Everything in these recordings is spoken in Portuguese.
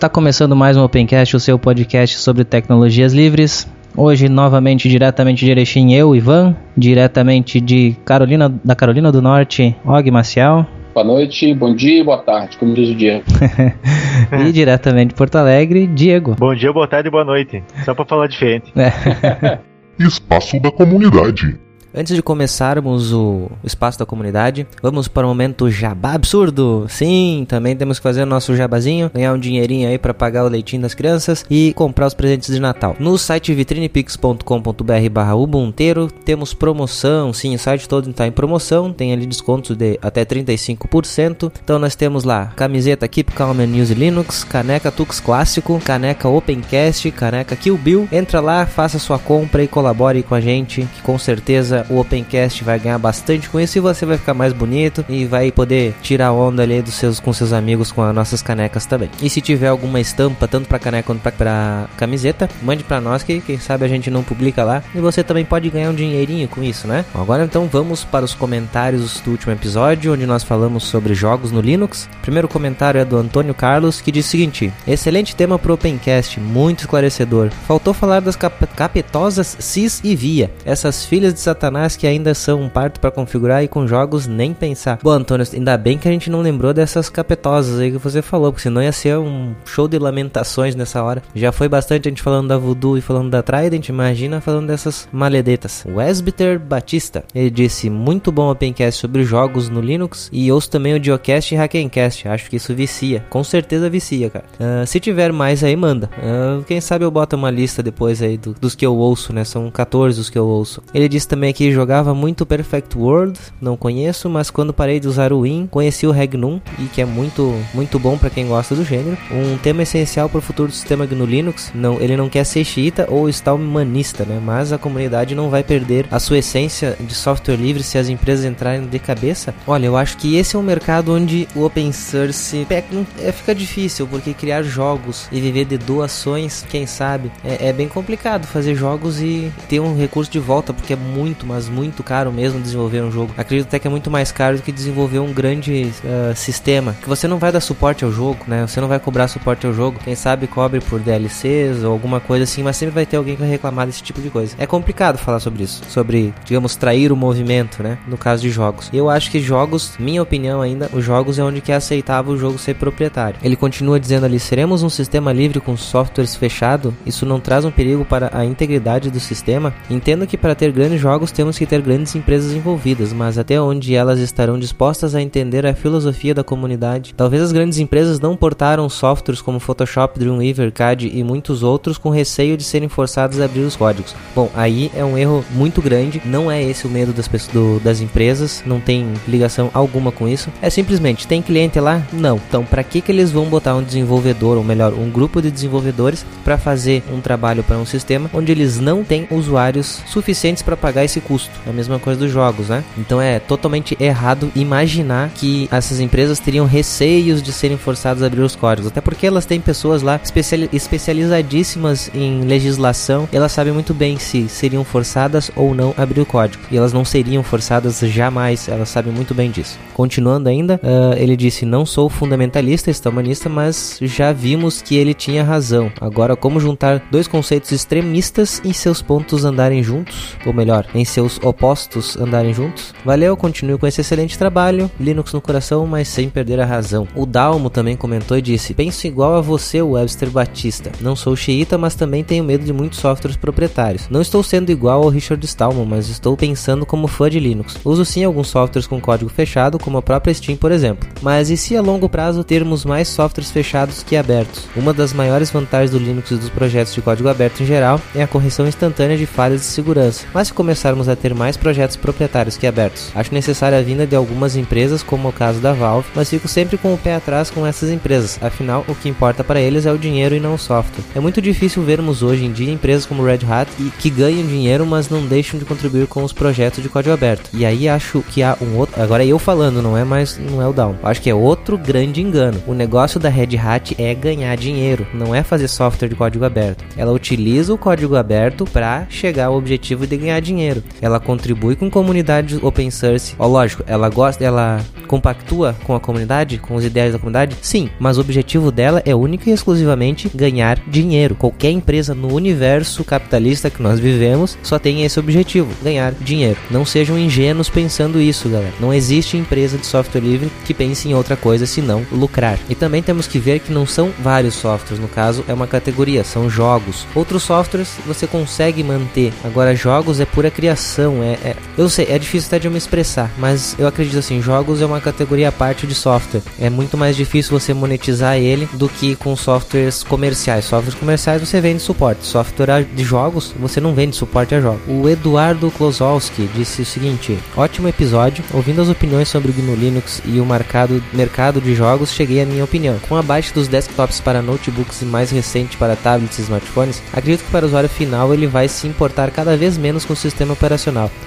Está começando mais um Opencast, o seu podcast sobre tecnologias livres. Hoje, novamente, diretamente de Erechim, eu, Ivan, diretamente de Carolina, da Carolina do Norte, Og Maciel. Boa noite, bom dia, boa tarde, como diz o Diego. e diretamente de Porto Alegre, Diego. Bom dia, boa tarde e boa noite. Só para falar diferente. É. Espaço da comunidade. Antes de começarmos o espaço da comunidade, vamos para o momento jabá absurdo. Sim, também temos que fazer o nosso jabazinho, ganhar um dinheirinho aí para pagar o leitinho das crianças e comprar os presentes de Natal. No site vitrinepix.com.br ubunteiro temos promoção, sim, o site todo está em promoção, tem ali descontos de até 35%. Então nós temos lá camiseta Keep Calm and Use Linux, caneca Tux Clássico, caneca Opencast, caneca Kill Bill. Entra lá, faça sua compra e colabore com a gente, que com certeza o Opencast vai ganhar bastante com isso e você vai ficar mais bonito e vai poder tirar onda ali dos seus, com seus amigos com as nossas canecas também. E se tiver alguma estampa, tanto para caneca quanto para camiseta, mande para nós que quem sabe a gente não publica lá e você também pode ganhar um dinheirinho com isso, né? Agora então vamos para os comentários do último episódio, onde nós falamos sobre jogos no Linux. O primeiro comentário é do Antônio Carlos, que diz o seguinte: Excelente tema pro Opencast, muito esclarecedor. Faltou falar das cap capetosas CIS e VIA, essas filhas de Satanás Satanás que ainda são um parto para configurar e com jogos nem pensar. Bom, Antônio, ainda bem que a gente não lembrou dessas capetosas aí que você falou, porque senão ia ser um show de lamentações nessa hora. Já foi bastante a gente falando da Voodoo e falando da Trident, imagina falando dessas maledetas. Wesbiter Batista, ele disse, muito bom Opencast sobre jogos no Linux e ouço também o Geocast e Hackencast, acho que isso vicia, com certeza vicia, cara. Uh, se tiver mais aí, manda. Uh, quem sabe eu boto uma lista depois aí do, dos que eu ouço, né, são 14 os que eu ouço. Ele disse também que jogava muito Perfect World, não conheço, mas quando parei de usar o Win, conheci o Regnum e que é muito muito bom para quem gosta do gênero. Um tema essencial para o futuro do sistema GNU Linux. Não, ele não quer ser xiita ou estar humanista, né? Mas a comunidade não vai perder a sua essência de software livre se as empresas entrarem de cabeça. Olha, eu acho que esse é um mercado onde o open source é, fica difícil, porque criar jogos e viver de doações, quem sabe, é, é bem complicado fazer jogos e ter um recurso de volta, porque é muito mas muito caro mesmo desenvolver um jogo. Acredito até que é muito mais caro do que desenvolver um grande uh, sistema. Que você não vai dar suporte ao jogo, né? Você não vai cobrar suporte ao jogo. Quem sabe cobre por DLCs ou alguma coisa assim, mas sempre vai ter alguém que vai reclamar desse tipo de coisa. É complicado falar sobre isso. Sobre, digamos, trair o movimento, né? No caso de jogos. Eu acho que jogos, minha opinião ainda, os jogos é onde que é aceitável o jogo ser proprietário. Ele continua dizendo ali: seremos um sistema livre com softwares fechado? Isso não traz um perigo para a integridade do sistema? Entendo que para ter grandes jogos temos que ter grandes empresas envolvidas, mas até onde elas estarão dispostas a entender a filosofia da comunidade? Talvez as grandes empresas não portaram softwares como Photoshop, Dreamweaver, CAD e muitos outros com receio de serem forçados a abrir os códigos. Bom, aí é um erro muito grande, não é esse o medo das, pessoas, do, das empresas, não tem ligação alguma com isso. É simplesmente, tem cliente lá? Não. Então, para que, que eles vão botar um desenvolvedor, ou melhor, um grupo de desenvolvedores para fazer um trabalho para um sistema onde eles não têm usuários suficientes para pagar esse custo. É a mesma coisa dos jogos, né? Então é totalmente errado imaginar que essas empresas teriam receios de serem forçadas a abrir os códigos. Até porque elas têm pessoas lá especializadíssimas em legislação. Elas sabem muito bem se seriam forçadas ou não a abrir o código. E elas não seriam forçadas jamais. Elas sabem muito bem disso. Continuando ainda, uh, ele disse: Não sou fundamentalista, estamanista, mas já vimos que ele tinha razão. Agora, como juntar dois conceitos extremistas e seus pontos andarem juntos? Ou melhor, em seus opostos andarem juntos. Valeu, continue com esse excelente trabalho. Linux no coração, mas sem perder a razão. O Dalmo também comentou e disse: Penso igual a você, Webster Batista. Não sou xiita, mas também tenho medo de muitos softwares proprietários. Não estou sendo igual ao Richard Stallman, mas estou pensando como fã de Linux. Uso sim alguns softwares com código fechado, como a própria Steam, por exemplo. Mas e se a longo prazo termos mais softwares fechados que abertos? Uma das maiores vantagens do Linux e dos projetos de código aberto em geral é a correção instantânea de falhas de segurança. Mas se começarmos passamos a ter mais projetos proprietários que abertos. Acho necessária a vinda de algumas empresas, como o caso da Valve, mas fico sempre com o pé atrás com essas empresas. Afinal, o que importa para eles é o dinheiro e não o software. É muito difícil vermos hoje em dia empresas como Red Hat que ganham dinheiro, mas não deixam de contribuir com os projetos de código aberto. E aí acho que há um outro. Agora eu falando, não é mais não é o Down. Acho que é outro grande engano. O negócio da Red Hat é ganhar dinheiro, não é fazer software de código aberto. Ela utiliza o código aberto para chegar ao objetivo de ganhar dinheiro. Ela contribui com comunidades open source. Ó, lógico, ela gosta, ela compactua com a comunidade, com os ideias da comunidade? Sim, mas o objetivo dela é única e exclusivamente ganhar dinheiro. Qualquer empresa no universo capitalista que nós vivemos só tem esse objetivo, ganhar dinheiro. Não sejam ingênuos pensando isso, galera. Não existe empresa de software livre que pense em outra coisa senão lucrar. E também temos que ver que não são vários softwares, no caso é uma categoria, são jogos. Outros softwares você consegue manter. Agora jogos é pura criação, é, é eu sei, é difícil até de eu me expressar, mas eu acredito assim, jogos é uma categoria à parte de software. É muito mais difícil você monetizar ele do que com softwares comerciais. Softwares comerciais você vende suporte. Software de jogos você não vende suporte a jogos. O Eduardo Klozowski disse o seguinte: ótimo episódio. Ouvindo as opiniões sobre o GNU Linux e o mercado, mercado de jogos, cheguei à minha opinião. Com abaixo dos desktops para notebooks e mais recente para tablets e smartphones, acredito que para o usuário final ele vai se importar cada vez menos com o sistema operacional.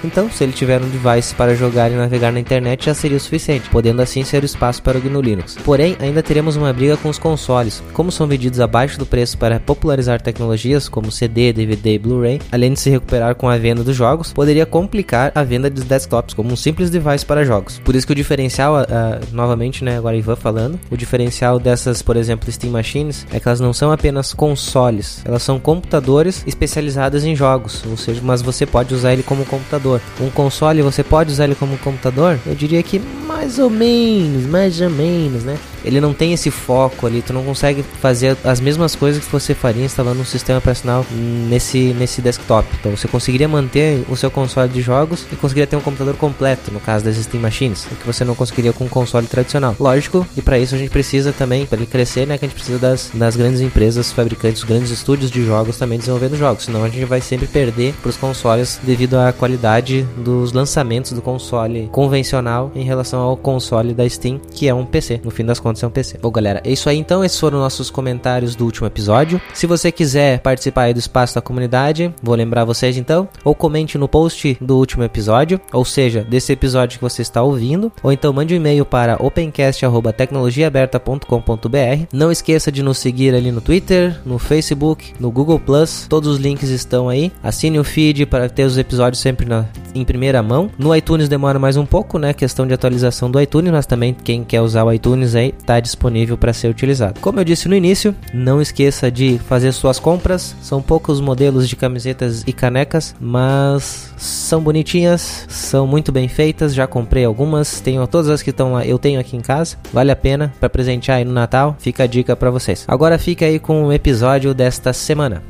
Então, se ele tiver um device para jogar e navegar na internet, já seria o suficiente podendo assim ser o espaço para o GNU Linux. Porém, ainda teremos uma briga com os consoles. Como são vendidos abaixo do preço para popularizar tecnologias como CD, DVD e Blu-ray, além de se recuperar com a venda dos jogos, poderia complicar a venda de desktops como um simples device para jogos. Por isso que o diferencial, uh, novamente, né, agora Ivan falando, o diferencial dessas, por exemplo, Steam Machines, é que elas não são apenas consoles, elas são computadores especializados em jogos, ou seja, mas você pode usar ele como computador. Um console você pode usar ele como computador? Eu diria que mais ou menos, mais ou menos, né? Ele não tem esse foco ali, tu não consegue fazer as mesmas coisas que você faria instalando um sistema operacional nesse, nesse desktop. Então você conseguiria manter o seu console de jogos e conseguiria ter um computador completo, no caso das Steam Machines, o que você não conseguiria com um console tradicional. Lógico, e para isso a gente precisa também, para ele crescer, né, que a gente precisa das, das grandes empresas fabricantes, grandes estúdios de jogos também desenvolvendo jogos, senão a gente vai sempre perder para os consoles devido à qualidade dos lançamentos do console convencional em relação ao console da Steam, que é um PC. No fim das contas é um PC. Bom, galera, é isso aí então. Esses foram nossos comentários do último episódio. Se você quiser participar aí do espaço da comunidade, vou lembrar vocês então, ou comente no post do último episódio, ou seja, desse episódio que você está ouvindo, ou então mande um e-mail para opencast@tecnologiaaberta.com.br. Não esqueça de nos seguir ali no Twitter, no Facebook, no Google Plus. Todos os links estão aí. Assine o feed para ter os episódios sempre na, em primeira mão. No iTunes demora mais um pouco, né? Questão de atualização do iTunes, mas também quem quer usar o iTunes aí está disponível para ser utilizado. Como eu disse no início, não esqueça de fazer suas compras. São poucos modelos de camisetas e canecas, mas são bonitinhas, são muito bem feitas. Já comprei algumas, tenho todas as que estão lá, eu tenho aqui em casa. Vale a pena para presentear aí no Natal. Fica a dica para vocês. Agora fica aí com o episódio desta semana.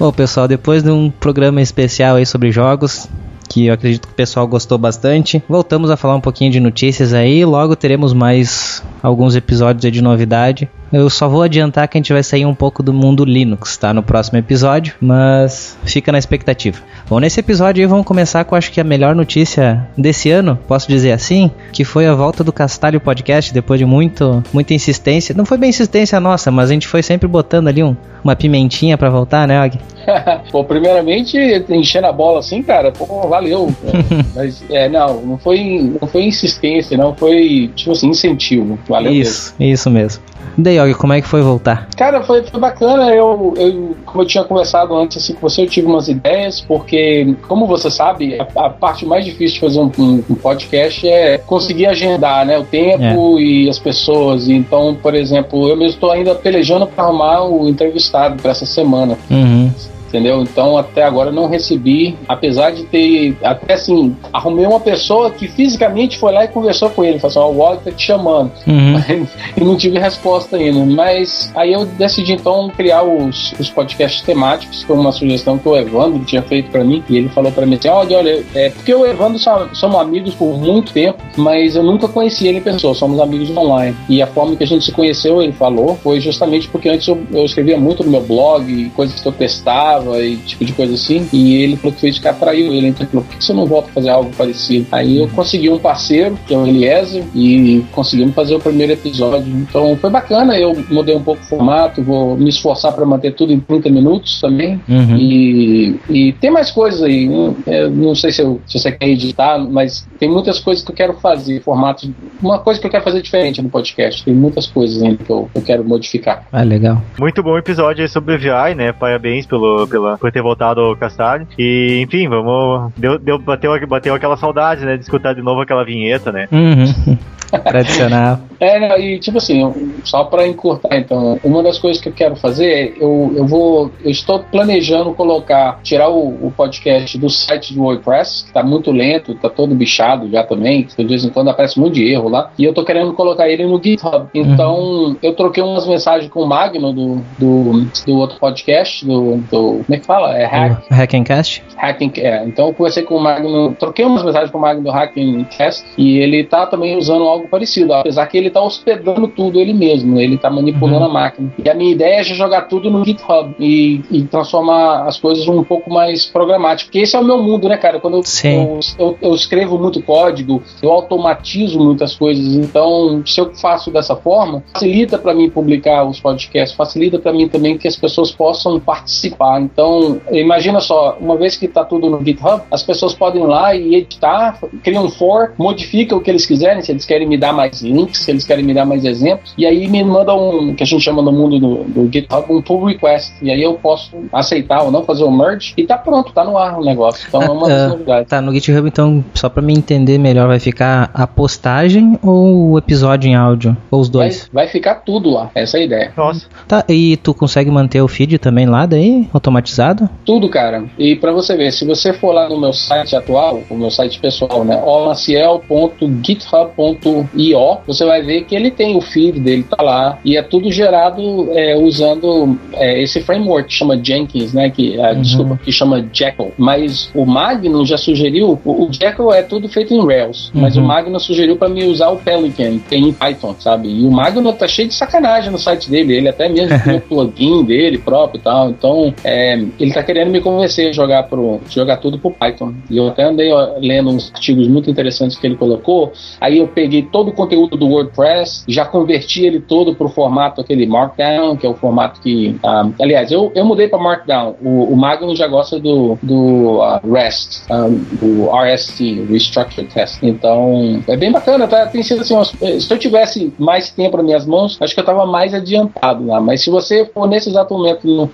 Bom, pessoal, depois de um programa especial aí sobre jogos, que eu acredito que o pessoal gostou bastante. Voltamos a falar um pouquinho de notícias aí, logo teremos mais alguns episódios de novidade. Eu só vou adiantar que a gente vai sair um pouco do mundo Linux, tá? No próximo episódio, mas fica na expectativa. Bom, nesse episódio aí vamos começar com acho que a melhor notícia desse ano, posso dizer assim, que foi a volta do Castalho Podcast depois de muito, muita insistência. Não foi bem insistência nossa, mas a gente foi sempre botando ali um, uma pimentinha para voltar, né, Og? pô, primeiramente, enchendo a bola assim, cara, pô, valeu. mas, é, não, não foi, não foi insistência, não, foi, tipo assim, incentivo. Valeu isso, mesmo. isso mesmo. Daí, Og, como é que foi voltar? Cara, foi, foi bacana. Eu, eu, como eu tinha conversado antes assim, com você, eu tive umas ideias, porque, como você sabe, a, a parte mais difícil de fazer um, um, um, podcast é conseguir agendar né, o tempo é. e as pessoas. Então, por exemplo, eu mesmo estou ainda pelejando para arrumar o entrevistado para essa semana. Uhum entendeu? Então até agora não recebi, apesar de ter até assim, arrumei uma pessoa que fisicamente foi lá e conversou com ele, falou assim, ó, oh, o Wally tá te chamando. Uhum. e não tive resposta ainda. Mas aí eu decidi então criar os, os podcasts temáticos, foi uma sugestão que o Evandro tinha feito para mim, e ele falou para mim assim, olha, olha, é porque o Evandro somos amigos por muito tempo, mas eu nunca conheci ele em pessoa, somos amigos online. E a forma que a gente se conheceu, ele falou, foi justamente porque antes eu, eu escrevia muito no meu blog, coisas que eu testava, gostava e tipo de coisa assim. E ele falou que fez que atraiu ele. Então ele falou, por que você não volta a fazer algo parecido? Aí eu consegui um parceiro, que é o Eliezer, e conseguimos fazer o primeiro episódio. Então foi bacana, eu mudei um pouco o formato, vou me esforçar para manter tudo em 30 minutos também. Uhum. E, e tem mais coisas aí. Não, eu não sei se, eu, se você quer editar, mas tem muitas coisas que eu quero fazer, formatos. Uma coisa que eu quero fazer diferente no podcast. Tem muitas coisas ainda que eu, eu quero modificar. Ah, legal. Muito bom episódio aí sobre o VI, né? Parabéns pelo, pela, por ter voltado ao Castalho. E, enfim, vamos. Deu, deu, bateu, bateu aquela saudade, né? De escutar de novo aquela vinheta, né? Uhum. Tradicional. É, e tipo assim, só para encurtar, então, uma das coisas que eu quero fazer é eu, eu vou. Eu estou planejando colocar, tirar o, o podcast do site do WordPress, que tá muito lento, tá todo bichado já também, de vez em quando aparece um monte de erro lá, e eu tô querendo colocar ele no GitHub. Então, uhum. eu troquei umas mensagens com o Magno do, do, do outro podcast, do, do. Como é que fala? É Hack. Hackencast? Hacking, é. Então eu conversei com o Magno, troquei umas mensagens com o Magno do Hackencast e ele tá também usando algo parecido, apesar que ele tá hospedando tudo ele mesmo, ele tá manipulando uhum. a máquina. E a minha ideia é jogar tudo no GitHub e, e, transformar as coisas um pouco mais programático, porque esse é o meu mundo, né, cara? Quando eu, eu, eu, eu, escrevo muito código, eu automatizo muitas coisas, então se eu faço dessa forma, facilita para mim publicar os podcasts, facilita para mim também que as pessoas possam participar. Então, imagina só, uma vez que tá tudo no GitHub, as pessoas podem ir lá e editar, criam um for, modifica o que eles quiserem, se eles querem me dar mais links, se eles querem me dar mais exemplos, e aí me mandam um, que a gente chama no mundo do, do GitHub, um pull request, e aí eu posso aceitar ou não, fazer o merge, e tá pronto, tá no ar o negócio. Então é uma das uh, novidades. Tá, no GitHub, então, só pra me entender melhor, vai ficar a postagem ou o episódio em áudio? Ou os dois? Vai, vai ficar tudo lá, essa é a ideia. Nossa. Tá, e tu consegue manter o feed também lá daí, automatizado? Tudo, cara. E pra você ver, se você for lá no meu site atual, o meu site pessoal, né, omaciel.github.io, você vai ver que ele tem o feed dele, tá lá, e é tudo gerado é, usando é, esse framework que chama Jenkins, né, que, uh, uhum. desculpa, que chama Jekyll. Mas o Magnum já sugeriu, o, o Jekyll é tudo feito em Rails, uhum. mas o Magnum sugeriu para mim usar o Pelican, tem em Python, sabe? E o Magnum tá cheio de sacanagem no site dele, ele até mesmo tem o plugin dele próprio e tal, então é, ele tá querendo me convencer a jogar, pro, jogar tudo pro Python. E eu até andei ó, lendo uns artigos muito interessantes que ele colocou, aí eu peguei todo o conteúdo do WordPrest, já converti ele todo pro formato aquele Markdown, que é o formato que. Uh, aliás, eu, eu mudei para Markdown. O, o Magnum já gosta do, do uh, REST, um, ah, do RST, Restructured Test. Então, é bem bacana, tá? Tem sido assim, se eu tivesse mais tempo nas minhas mãos, acho que eu tava mais adiantado lá. Mas se você for nesse exato momento no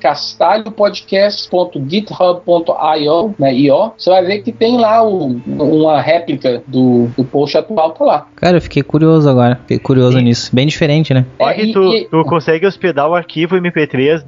castalhopodcast.github.io, né, IO, você vai ver que tem lá o, uma réplica do, do post atual, tá lá. Cara, eu fiquei curioso agora. Fiquei curioso Sim. nisso. Bem diferente, né? Olha, é, tu, e... tu consegue hospedar o arquivo MP3 uh,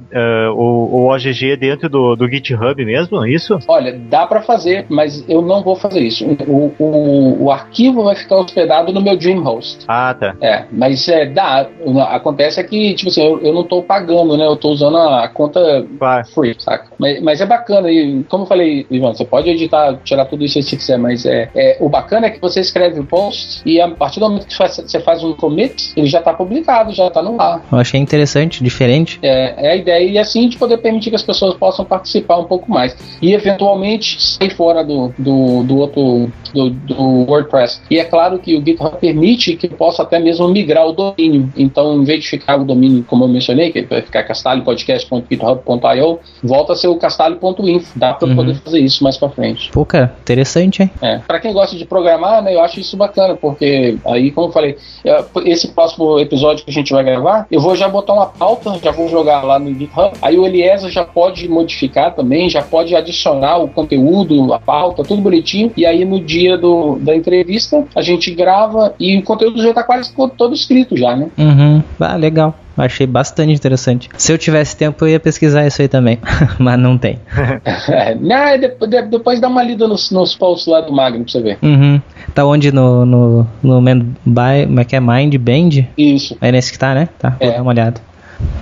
ou, ou OGG dentro do, do GitHub mesmo, é isso? Olha, dá para fazer, mas eu não vou fazer isso. O, o, o, arquivo vai ficar hospedado no meu Dreamhost. Ah, tá. É, mas é, dá. Acontece é que, tipo assim, eu, eu não tô pagando, né? Eu tô usando a, conta claro. free, saca? Mas, mas é bacana. E como eu falei, Ivan, você pode editar, tirar tudo isso se quiser, mas é, é o bacana é que você escreve o post e a partir do momento que você faz um commit, ele já está publicado, já está no ar. Eu achei interessante, diferente. É, é a ideia, e assim de poder permitir que as pessoas possam participar um pouco mais. E eventualmente sair fora do, do, do outro do, do, WordPress. E é claro que o GitHub permite que eu possa até mesmo migrar o domínio. Então, em vez de ficar o domínio, como eu mencionei, que vai ficar castalhopodcast.github.io, volta a ser o castalho.info. Dá para uhum. poder fazer isso mais para frente. Pô, cara, interessante, hein? É. Para quem gosta de programar, né, eu acho isso bacana, porque aí, como eu falei, esse próximo episódio que a gente vai gravar, eu vou já botar uma pauta, já vou jogar lá no GitHub. Aí o Eliezer já pode modificar também, já pode adicionar o conteúdo, a pauta, tudo bonitinho. E aí no dia do, da entrevista a gente grava e o conteúdo já tá quase todo escrito já, né? Uhum. Ah, legal. Achei bastante interessante. Se eu tivesse tempo, eu ia pesquisar isso aí também. Mas não tem. é, não, depois, depois dá uma lida nos, nos posts lá do Magno pra você ver. Uhum. Tá onde? No, no, no by, como é que é? Mind Band? Isso. É nesse que tá, né? Tá, vou é. dar uma olhada.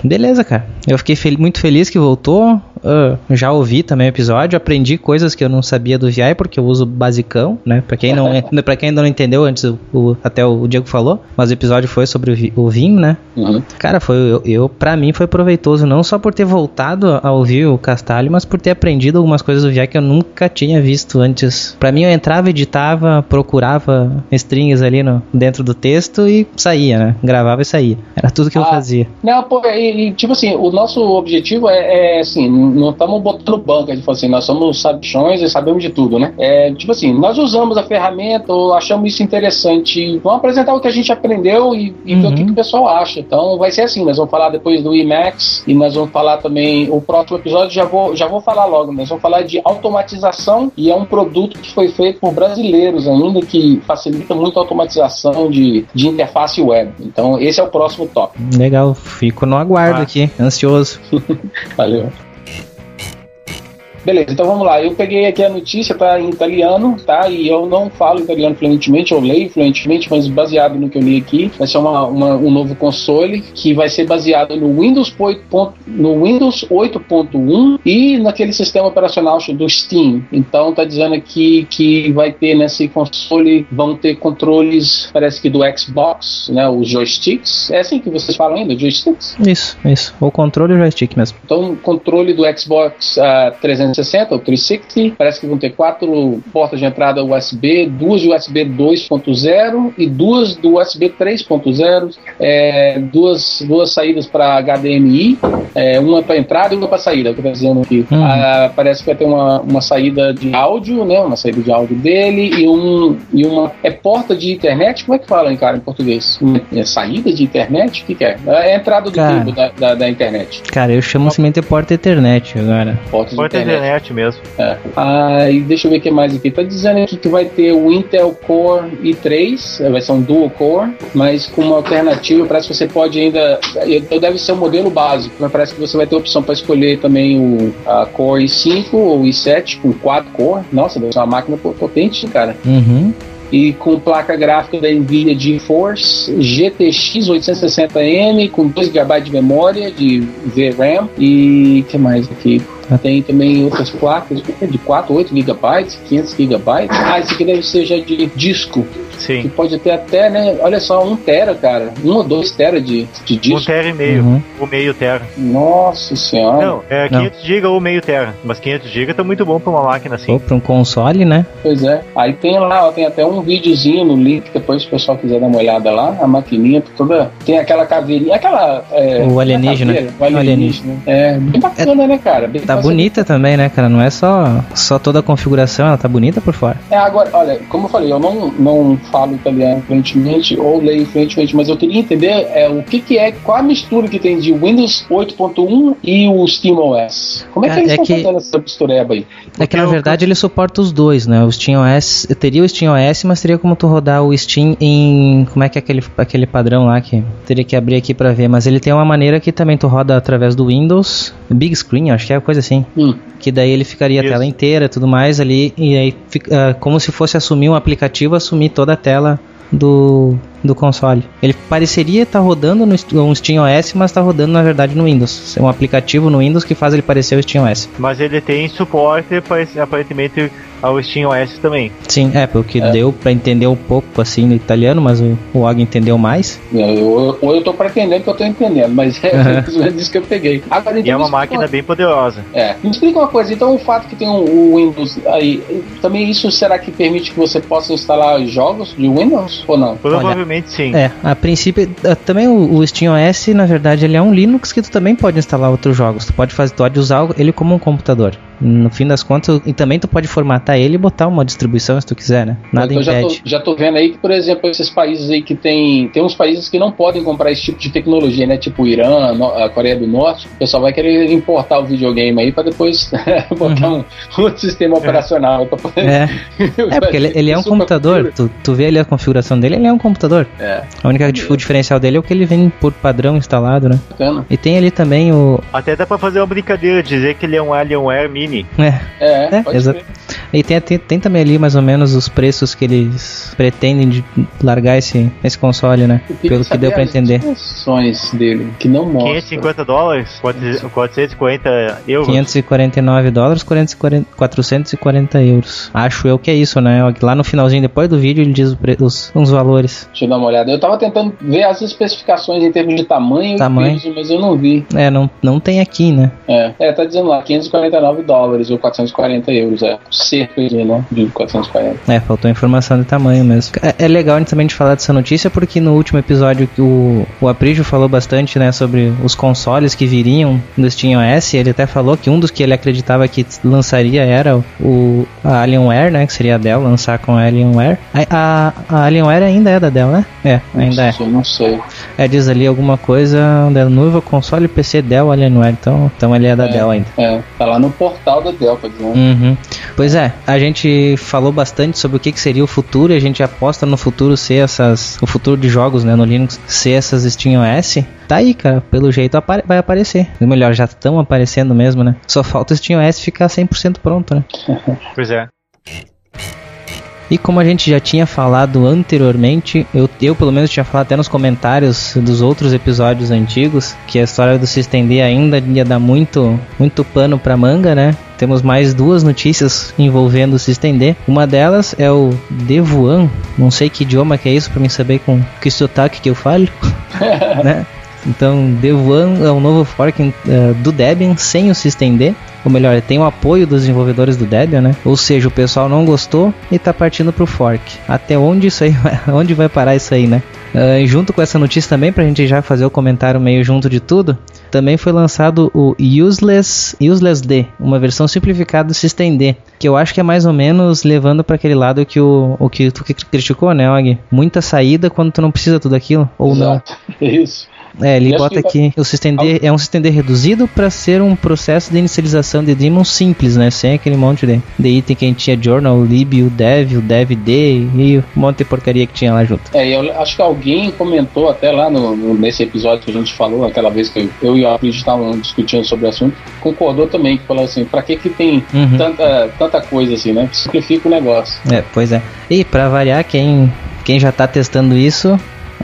Beleza, cara. Eu fiquei fel muito feliz que voltou. Uh, já ouvi também o episódio, aprendi coisas que eu não sabia do VI, porque eu uso basicão, né? Pra quem, não, pra quem ainda não entendeu, antes o, o- até o Diego falou, mas o episódio foi sobre o, o Vim, né? Uhum. Cara, foi, eu, eu, pra mim foi proveitoso, não só por ter voltado a ouvir o Castalho, mas por ter aprendido algumas coisas do VI que eu nunca tinha visto antes. Pra mim eu entrava, editava, procurava strings ali no, dentro do texto e saía, né? Gravava e saía. Era tudo que eu Ah, fazia. Não, pô, e, e, tipo assim, o nosso objetivo é, é, assim, não estamos botando banca, tipo assim, nós somos sabichões e sabemos de tudo, né? É, tipo assim, nós usamos a ferramenta, ou achamos isso interessante, vamos apresentar o que a gente aprendeu e, e ver o que, Uhum. que o pessoal acha. Então vai ser assim, nós vamos falar depois do Emacs e nós vamos falar também, o próximo episódio já vou, já vou falar logo, nós vamos falar de automatização e é um produto que foi feito por brasileiros ainda, que facilita muito a automatização de, de interface web. Então esse é o próximo tópico. Legal, fico no aguardo Ah. aqui, ansioso. Valeu. Beleza, então vamos lá. Eu peguei aqui a notícia, tá em italiano, tá? E eu não falo italiano fluentemente, eu leio fluentemente, mas baseado no que eu li aqui, vai ser uma, uma- um novo console que vai ser baseado no Windows 8. ponto- no Windows 8.1 e naquele sistema operacional do Steam. Então tá dizendo aqui que vai ter nesse console vão ter controles, parece que do Xbox, né? Os joysticks. É assim que vocês falam ainda, joysticks? Isso, isso. O controle e o joystick mesmo. Então, controle do Xbox ah, 360 ou 360, parece que vão ter quatro portas de entrada USB, duas de USB 2.0 e duas do USB 3.0, é, duas, duas saídas para HDMI, é, uma para entrada e uma para saída, que eu dizendo aqui. Uhum. Ah, parece que vai ter uma, uma saída de áudio, né? Uma saída de áudio dele e, um, e uma. É porta de internet? Como é que fala, hein, cara, em português? É saída de internet? O que, que é? É a entrada do Cara. tubo da, da, da internet. Cara, eu chamo simplesmente porta Ethernet agora. Porta de Porta internet. Internet mesmo. É. Ah, e deixa eu ver o que mais aqui. Tá dizendo aqui que vai ter o Intel Core i3, a versão dual core, mas com uma alternativa. Parece que você pode ainda. Então deve ser o modelo básico, mas parece que você vai ter a opção para escolher também o a Core i5 ou i7 com 4 core. Nossa, deve ser uma máquina potente, cara Uhum. e com placa gráfica da Nvidia GeForce GTX 860M com 2 GB de memória de VRAM e que mais aqui? Tem também outras placas de 4, 8 GB, 500 GB. Ah, esse aqui deve ser já de disco, que Sim. pode ter até, né? Olha só, 1 tera, cara. 1 ou 2 tera de, de Um disco. tera e meio. Uhum. O meio tera. Nossa senhora. Não, é Não. 500 GB ou meio tera. Mas 500 GB tá muito bom pra uma máquina assim. Ou pra um console, né? Pois é. Aí tem lá, ó, tem até um videozinho no link, depois se o pessoal quiser dar uma olhada lá, a maquininha toda. Tem aquela caveirinha, aquela. é, O alienígena. caveira, O alienígena. É, bem bacana, né, cara? Bem Tá. Bonita também, né, cara? Não é só, só toda a configuração, ela tá bonita por fora. É, agora, olha, como eu falei, eu não, não falo italiano fluentemente ou leio fluentemente, mas eu queria entender é, o que, que é, qual a mistura que tem de Windows 8.1 e o SteamOS. Como é que Cara, eles é estão que- fazendo essa mistureba aí? É que na eu- verdade ele suporta os dois, né? O SteamOS, teria o SteamOS, mas teria como tu rodar o Steam em, como é que é aquele, aquele padrão lá que teria que abrir aqui pra ver, mas ele tem uma maneira que também tu roda através do Windows, Big Screen, acho que é coisa assim, Hum. que daí ele ficaria a Isso. tela inteira, e tudo mais ali e aí fica ah, como se fosse assumir um aplicativo, assumir toda a tela do do console. Ele pareceria estar rodando no um SteamOS, mas está rodando na verdade no Windows. É um aplicativo no Windows que faz ele parecer o SteamOS. Mas ele tem suporte aparentemente ao SteamOS também. Sim, é, porque deu pra entender um pouco assim no italiano, mas o, o Og entendeu mais. Eu, ou eu tô pretendendo que eu tô entendendo, mas é simplesmente isso que eu peguei. Agora, E então, é me uma máquina bem poderosa. É. Me explica uma coisa, então o fato que tem o, o Windows aí, também isso será que permite que você possa instalar jogos de Windows ou não? Provavelmente sim. É, a princípio, eh, também o, o SteamOS, na verdade, ele é um Linux que tu também pode instalar outros jogos. Tu pode fazer, tu pode usar ele como um computador. No fim das contas, e também tu pode formatar ele e botar uma distribuição se tu quiser, né? Nada então já tô, impede. já tô vendo aí que, por exemplo, esses países aí que tem. Tem uns países que não podem comprar esse tipo de tecnologia, né? Tipo o Irã, a Coreia do Norte. O pessoal vai querer importar o videogame aí pra depois botar um, outro sistema operacional. pra poder- Uhum. É, é porque ele, ele é um computador. Tu, tu vê ali a configuração dele, ele é um computador. É, A única o diferencial dele é o que ele vem por padrão instalado, né? bacana. E tem ali também o. Até dá pra fazer uma brincadeira, dizer que ele é um Alienware Mini. É, É, É, exato. ver. E tem, tem, tem também ali mais ou menos os preços que eles pretendem de largar esse, esse console, né? Pelo que deu pra as entender. dimensões dele, que não mostra. 550 dólares? 440 euros? 549 dólares, 440, 440 euros. Acho eu que é isso, né? Lá no finalzinho, depois do vídeo, ele diz os, uns valores. Deixa eu dar uma olhada. Eu tava tentando ver as especificações em termos de tamanho, Tamanho. e peso, mas eu não vi. É, não, não tem aqui, né? É, é, tá dizendo lá, 549 dólares ou 440 euros, é. Cerca de, né, de 440. É, faltou informação de tamanho mesmo. É, é legal também de falar dessa notícia porque no último episódio o, o Aprígio falou bastante, né, sobre os consoles que viriam do SteamOS, ele até falou que um dos que ele acreditava que lançaria era o a Alienware, né, que seria a Dell, lançar com a Alienware. A, a, a Alienware ainda é da Dell, né? É, ainda é. Eu não sei. É, diz ali alguma coisa da novo console PC Dell Alienware, então, então ele é da É. Dell ainda. É, tá lá no portal da tá dizendo. Uhum. Pois é, a gente falou bastante sobre o que, que seria o futuro e a gente aposta no futuro ser essas. O futuro de jogos, né, no Linux, ser essas SteamOS. Tá aí, cara, pelo jeito apare- vai aparecer. Ou melhor, já estão aparecendo mesmo, né? Só falta o SteamOS ficar 100% pronto, né? Pois é. E como a gente já tinha falado anteriormente, eu, eu pelo menos tinha falado até nos comentários dos outros episódios antigos, que a história do se estender ainda ia dar muito, muito pano pra manga, né? Temos mais duas notícias envolvendo o se estender. Uma delas é o Devuan, não sei que idioma que é isso pra mim saber com que sotaque que eu falo, né? Então, Devuan é um novo fork eh, do Debian sem o se estender. Ou melhor, tem o apoio dos desenvolvedores do Debian, né? Ou seja, o pessoal não gostou e tá partindo pro fork. Até onde isso aí vai, onde vai parar isso aí, né? E junto com essa notícia também, pra gente já fazer o comentário meio junto de tudo, também foi lançado o Useless, Useless D, uma versão simplificada do System D, que eu acho que é mais ou menos levando para aquele lado que o, o que tu criticou, né, Og? Muita saída quando tu não precisa tudo aquilo, ou não. Exato. Isso. É, ele E bota que- aqui, o System D é um System D reduzido para ser um processo de inicialização de daemon simples, né? Sem aquele monte de, de item que a gente tinha journal, o lib, o dev, o devd e um monte de porcaria que tinha lá junto. É, eu acho que alguém comentou até lá no, no- nesse episódio que a gente falou, aquela vez que eu e o Aprid estavam discutindo sobre o assunto, concordou também, que falou assim, pra que que tem Uhum. tanta, tanta coisa assim, né? Simplifica o negócio. É, pois é. E pra variar, quem, quem já tá testando isso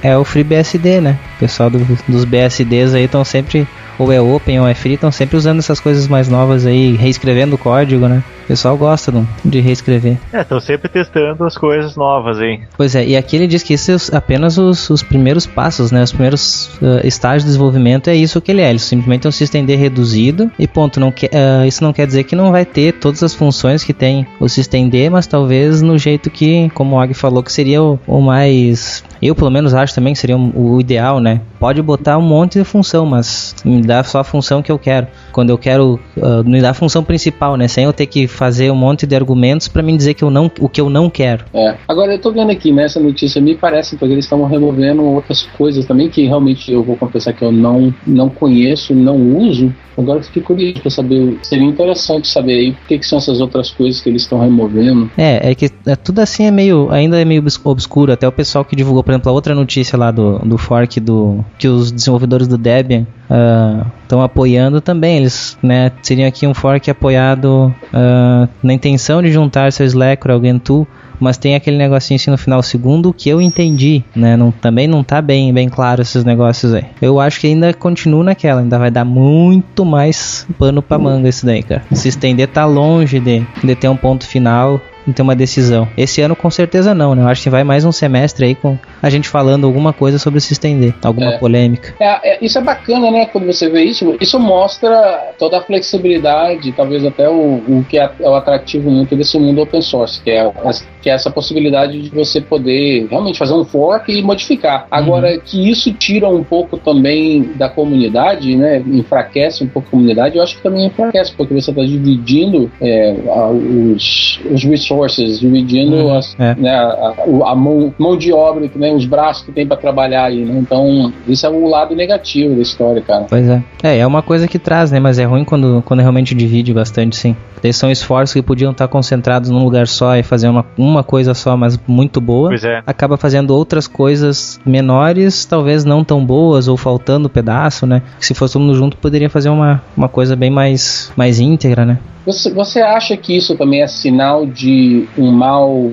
é o FreeBSD, né? O pessoal do- dos BSDs aí estão sempre, ou é Open ou é Free, estão sempre usando essas coisas mais novas aí, reescrevendo o código, né? O pessoal gosta do- de reescrever. É, estão sempre testando as coisas novas aí. Pois é, e aqui ele diz que isso é apenas os, os primeiros passos, né? Os primeiros ah, estágios de desenvolvimento é isso que ele é. Ele simplesmente é um System D reduzido e ponto. Não quer, ah, isso não quer dizer que não vai ter todas as funções que tem o System D, mas talvez no jeito que, como o Og falou, que seria o, o mais. Eu pelo menos acho também que seria o, ideal, né? Pode botar um monte de função, mas me dá só a função que eu quero. Quando eu quero, ah, me dá a função principal, né? Sem eu ter que fazer um monte de argumentos para me dizer que eu não, o que eu não quero. É. Agora eu tô vendo aqui nessa notícia, me parece porque eles estavam removendo outras coisas também que realmente eu vou confessar que eu não, não conheço, não uso. Agora eu fiquei curioso pra saber, seria interessante saber aí o que, que são essas outras coisas que eles estão removendo. É, é que é, tudo assim é meio, ainda é meio obs- obscuro. Até o pessoal que divulgou, por exemplo, a outra notícia lá do, do fork do que os desenvolvedores do Debian estão apoiando também. Eles, né, seriam aqui um fork apoiado ah, na intenção de juntar seu Slack alguém tu, mas tem aquele negocinho assim no final, segundo o que eu entendi, né? Não, também não tá bem, bem claro esses negócios aí. Eu acho que ainda continua naquela, ainda vai dar muito mais pano pra manga isso daí, cara. Se estender tá longe de, de ter um ponto final e ter uma decisão. Esse ano com certeza não, né? Eu acho que vai mais um semestre aí com a gente falando alguma coisa sobre se estender, alguma É. polêmica. É, é, isso é bacana, né? Quando você vê isso, isso mostra toda a flexibilidade, talvez até o, o que é, é o atrativo muito desse mundo open source, que é, que é essa possibilidade de você poder realmente fazer um fork e modificar. Agora, que isso tira um pouco também da comunidade, né? Enfraquece um pouco a comunidade, eu acho que também enfraquece, porque você está dividindo é, os, os resources, dividindo Uhum, as, é. né, a, a- a mão, mão de obra, que, né, os braços que tem para trabalhar aí, né? Então, isso é o lado negativo da história, cara. Pois é. É, é uma coisa que traz, né? Mas é ruim quando, quando realmente divide bastante, sim. Eles são esforços que podiam estar concentrados num lugar só e fazer uma, uma coisa só, mas muito boa. Pois é. Acaba fazendo outras coisas menores, talvez não tão boas ou faltando pedaço, né? Se fosse todo mundo junto, poderia fazer uma, uma coisa bem mais, mais íntegra, né? Você, você acha que isso também é sinal de um mau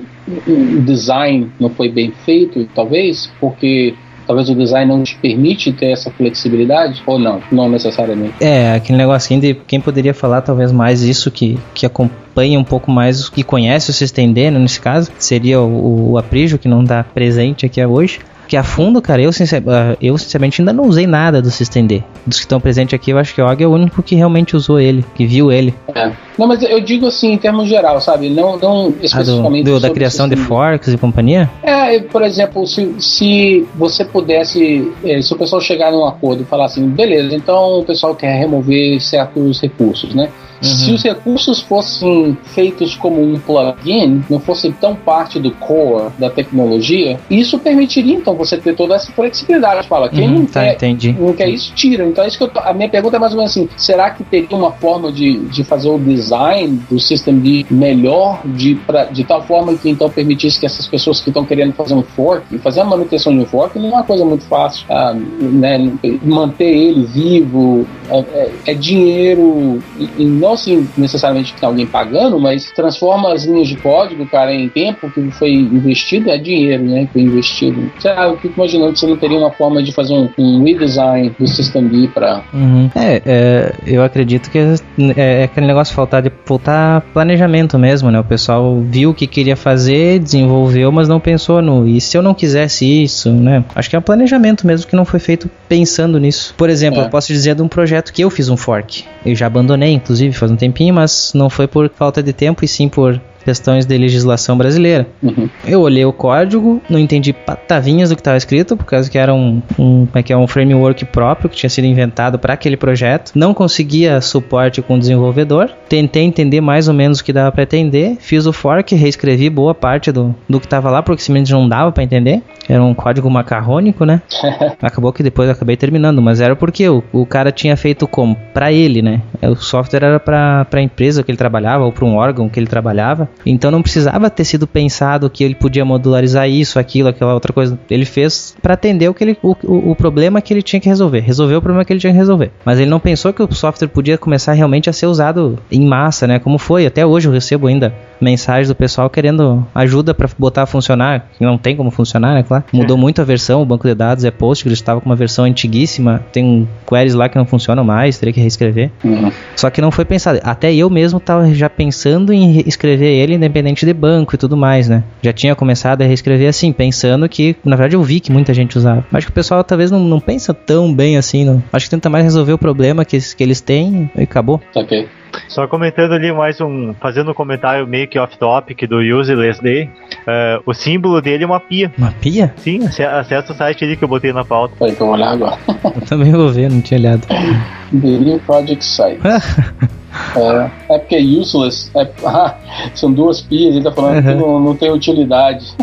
design não foi bem feito, talvez? Porque talvez o design não te permite ter essa flexibilidade ou não, não necessariamente. É, aquele negocinho de quem poderia falar talvez mais isso que, que acompanha um pouco mais que conhece o System D, né, nesse caso, seria o, o Aprijo que não está presente aqui hoje que a fundo, cara, eu, sincer, ah, eu sinceramente ainda não usei nada do System D. Dos que estão presentes aqui, eu acho que o Og é o único que realmente usou ele, que viu ele. É. Não, mas eu digo assim, em termos geral, sabe? Não, não especificamente. Ah, do, do da criação de forks e companhia? É, por exemplo, se, se você pudesse. Eh, se o pessoal chegar num acordo e falar assim, beleza, então o pessoal quer remover certos recursos, né? Uhum. Se os recursos fossem feitos como um plugin, não fossem tão parte do core da tecnologia, isso permitiria então você ter toda essa flexibilidade. Fala, quem uhum, não, tá, quer, entendi. não quer isso, tira. Então, é isso que tô, a minha pergunta é mais ou menos assim: será que teria uma forma de, de fazer o design do System D melhor, de, pra, de tal forma que então permitisse que essas pessoas que estão querendo fazer um fork, e fazer a manutenção de um fork não é uma coisa muito fácil, ah, né? manter ele vivo é, é, é dinheiro, e, e não assim necessariamente que tem alguém pagando, mas transforma as linhas de código, cara, em tempo que foi investido, é dinheiro, né? Que foi investido. Sei lá, eu fico imaginando que você não teria uma forma de fazer um, um redesign do System D para. Uhum. É, é, eu acredito que é, é, aquele negócio faltar de faltar planejamento mesmo, né? O pessoal viu o que queria fazer, desenvolveu, mas não pensou no e se eu não quisesse isso, né? Acho que é um planejamento mesmo que não foi feito pensando nisso. Por exemplo, é. eu posso dizer de um projeto que eu fiz um fork. Eu já abandonei, inclusive, faz um tempinho, mas não foi por falta de tempo e sim por questões de legislação brasileira. Uhum. Eu olhei o código, não entendi patavinhas do que estava escrito, por causa que era um, um, é que é um framework próprio que tinha sido inventado para aquele projeto. Não conseguia suporte com o desenvolvedor. Tentei entender mais ou menos o que dava para entender. Fiz o fork, reescrevi boa parte do, do que estava lá, porque simplesmente não dava para entender. Era um código macarrônico, né? Acabou que depois eu acabei terminando, mas era porque o, o cara tinha feito como? Para ele, né? O software era para a empresa que ele trabalhava ou para um órgão que ele trabalhava. Então não precisava ter sido pensado que ele podia modularizar isso, aquilo, aquela outra coisa. Ele fez para atender o, que ele, o, o, o, problema que ele tinha que resolver. Resolveu o problema que ele tinha que resolver. Mas ele não pensou que o software podia começar realmente a ser usado em massa, né? Como foi. Até hoje eu recebo ainda mensagens do pessoal querendo ajuda para botar a funcionar. Que não tem como funcionar, né? Claro. Mudou muito a versão. O banco de dados é Postgres, estava com uma versão antiguíssima. Tem queries lá que não funcionam mais, teria que reescrever. Uhum. Só que não foi pensado. Até eu mesmo estava já pensando em escrever ele independente de banco e tudo mais, né? Já tinha começado a reescrever assim, pensando que, na verdade, eu vi que muita gente usava. Acho que o pessoal talvez não, não pensa tão bem assim, não. Acho que tenta mais resolver o problema que, que eles têm e acabou. Ok. Só comentando ali mais um, fazendo um comentário meio que off-topic do Useless Day, uh, o símbolo dele é uma pia. Uma pia? Sim, acessa o site ali que eu botei na pauta. Vai, então olhar agora. eu também vou ver, não tinha olhado. The New Project Site. É, é porque é useless. É, ah, são duas pias, ele tá falando uhum. que não, não, tem utilidade.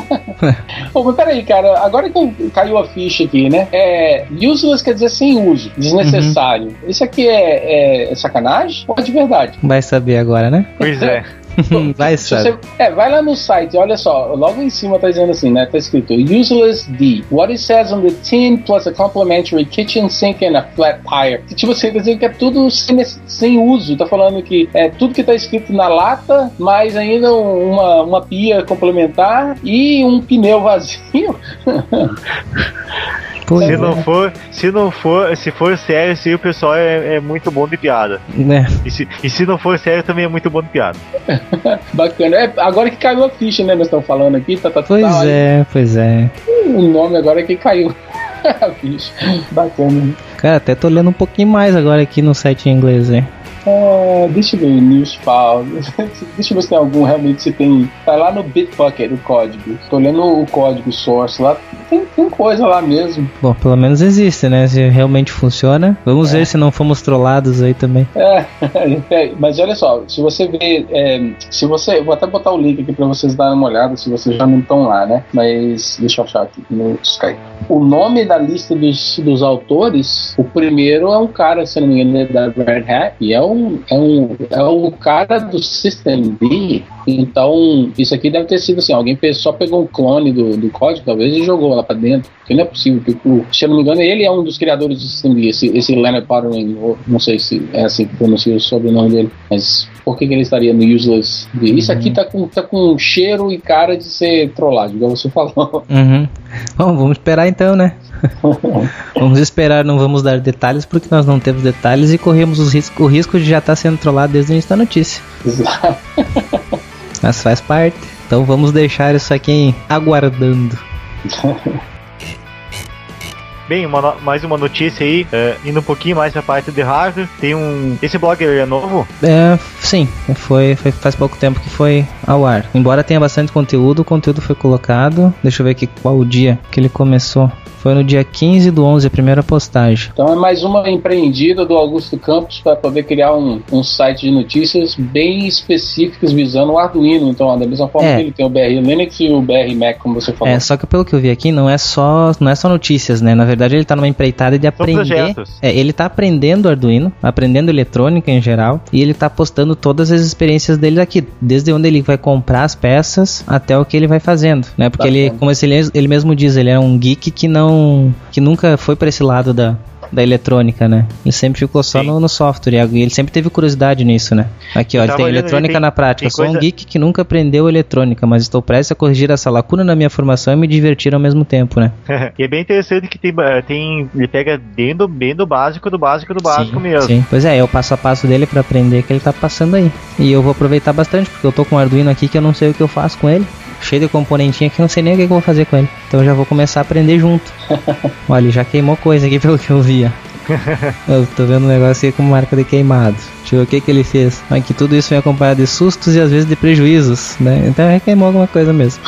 Pô, mas peraí, cara, agora que caiu a ficha aqui, né? É, useless quer dizer sem uso, desnecessário. Uhum. Isso aqui é, é, sacanagem ou é de verdade? Vai saber agora, né? Pois é. vai saber. Você, é, vai lá no site, olha só, logo em cima tá dizendo assim, né? Tá escrito useless D. What it says on the tin plus a complimentary kitchen sink and a flat tire. Tipo assim, tá dizendo que é tudo sem, sem uso. Tá falando que é tudo que tá escrito na lata, mais ainda uma, uma pia complementar e um pneu vazio. Pois se é. não for, se não for, se for sério, se o pessoal é, é muito bom de piada. É. E, se, e se não for sério, também é muito bom de piada. Bacana. É, agora que caiu a ficha, né? Nós estamos falando aqui, tá, tá, tá Pois tá, é, aí. pois é. O nome agora é que caiu. a ficha. Bacana. Cara, até tô lendo um pouquinho mais agora aqui no site em inglês, né? É, deixa eu ver, Newsfile. deixa eu ver se tem algum realmente se tem. Tá lá no Bitbucket o código. Tô olhando o código source lá. Tem, tem coisa lá mesmo. Bom, pelo menos existe, né? Se realmente funciona. Vamos é. ver se não fomos trollados aí também. É, é mas olha só, se você ver. É, se você. Vou até botar o link aqui pra vocês darem uma olhada se vocês já não estão lá, né? Mas deixa eu achar aqui no Skype. O nome da lista dos, dos autores, o primeiro é um cara, se não me engano, é da Red Hat, e é um, é um, é um cara do System D. Então, isso aqui deve ter sido assim: alguém só pegou um clone do, do código, talvez, e jogou lá pra dentro. Porque não é possível. Se eu não me engano, ele é um dos criadores do System D, esse, esse Leonard Patterson, não sei se é assim que pronuncia o sobrenome dele, mas por que, que ele estaria no Useless? Isso aqui tá com, tá com cheiro e cara de ser trollado, igual você falou. Uhum. Bom, vamos esperar então, né? vamos esperar, não vamos dar detalhes porque nós não temos detalhes e corremos os risco, o risco de já estar tá sendo trollado desde o início da notícia. Exato. Mas faz parte. Então vamos deixar isso aqui aguardando. Bem, uma, mais uma notícia aí, é, indo um pouquinho mais pra parte de hardware. Tem um. Esse blog é novo? É, sim, foi, foi, faz pouco tempo que foi ao ar. Embora tenha bastante conteúdo, o conteúdo foi colocado. Deixa eu ver aqui qual o dia que ele começou. Foi no dia 15 do 11, a primeira postagem. Então é mais uma empreendida do Augusto Campos para poder criar um, um site de notícias bem específicos visando o Arduino. Então, da mesma forma é. que ele tem o BR Linux e o BR Mac, como você falou. É, só que pelo que eu vi aqui, não é só, não é só notícias, né? Na verdade, ele está numa empreitada de aprender. É, ele está aprendendo Arduino, aprendendo eletrônica em geral, e ele está postando todas as experiências dele aqui, desde onde ele vai comprar as peças até o que ele vai fazendo, né? Porque ele, como ele, ele mesmo diz, ele é um geek que não não. que nunca foi para esse lado da, da eletrônica, né? Ele sempre ficou só no, no, software e ele sempre teve curiosidade nisso, né? Aqui, ó, ele tem eletrônica tem, na prática. Sou coisa... um geek que nunca aprendeu eletrônica, mas estou prestes a corrigir essa lacuna na minha formação e me divertir ao mesmo tempo, né? e é bem interessante que tem, tem ele pega bem do, bem do básico, do básico, do básico sim, mesmo. Sim, pois é, é o passo a passo dele para aprender que ele tá passando aí. E eu vou aproveitar bastante, porque eu tô com um Arduino aqui que eu não sei o que eu faço com ele cheio de componentinho que eu não sei nem o que eu vou fazer com ele. Então eu já vou começar a aprender junto. Olha, já queimou coisa aqui pelo que eu via. eu tô vendo um negócio aqui com marca de queimado. Deixa eu ver o que que ele fez. Mas que tudo isso vem acompanhado de sustos e às vezes de prejuízos, né? Então é queimou alguma coisa mesmo.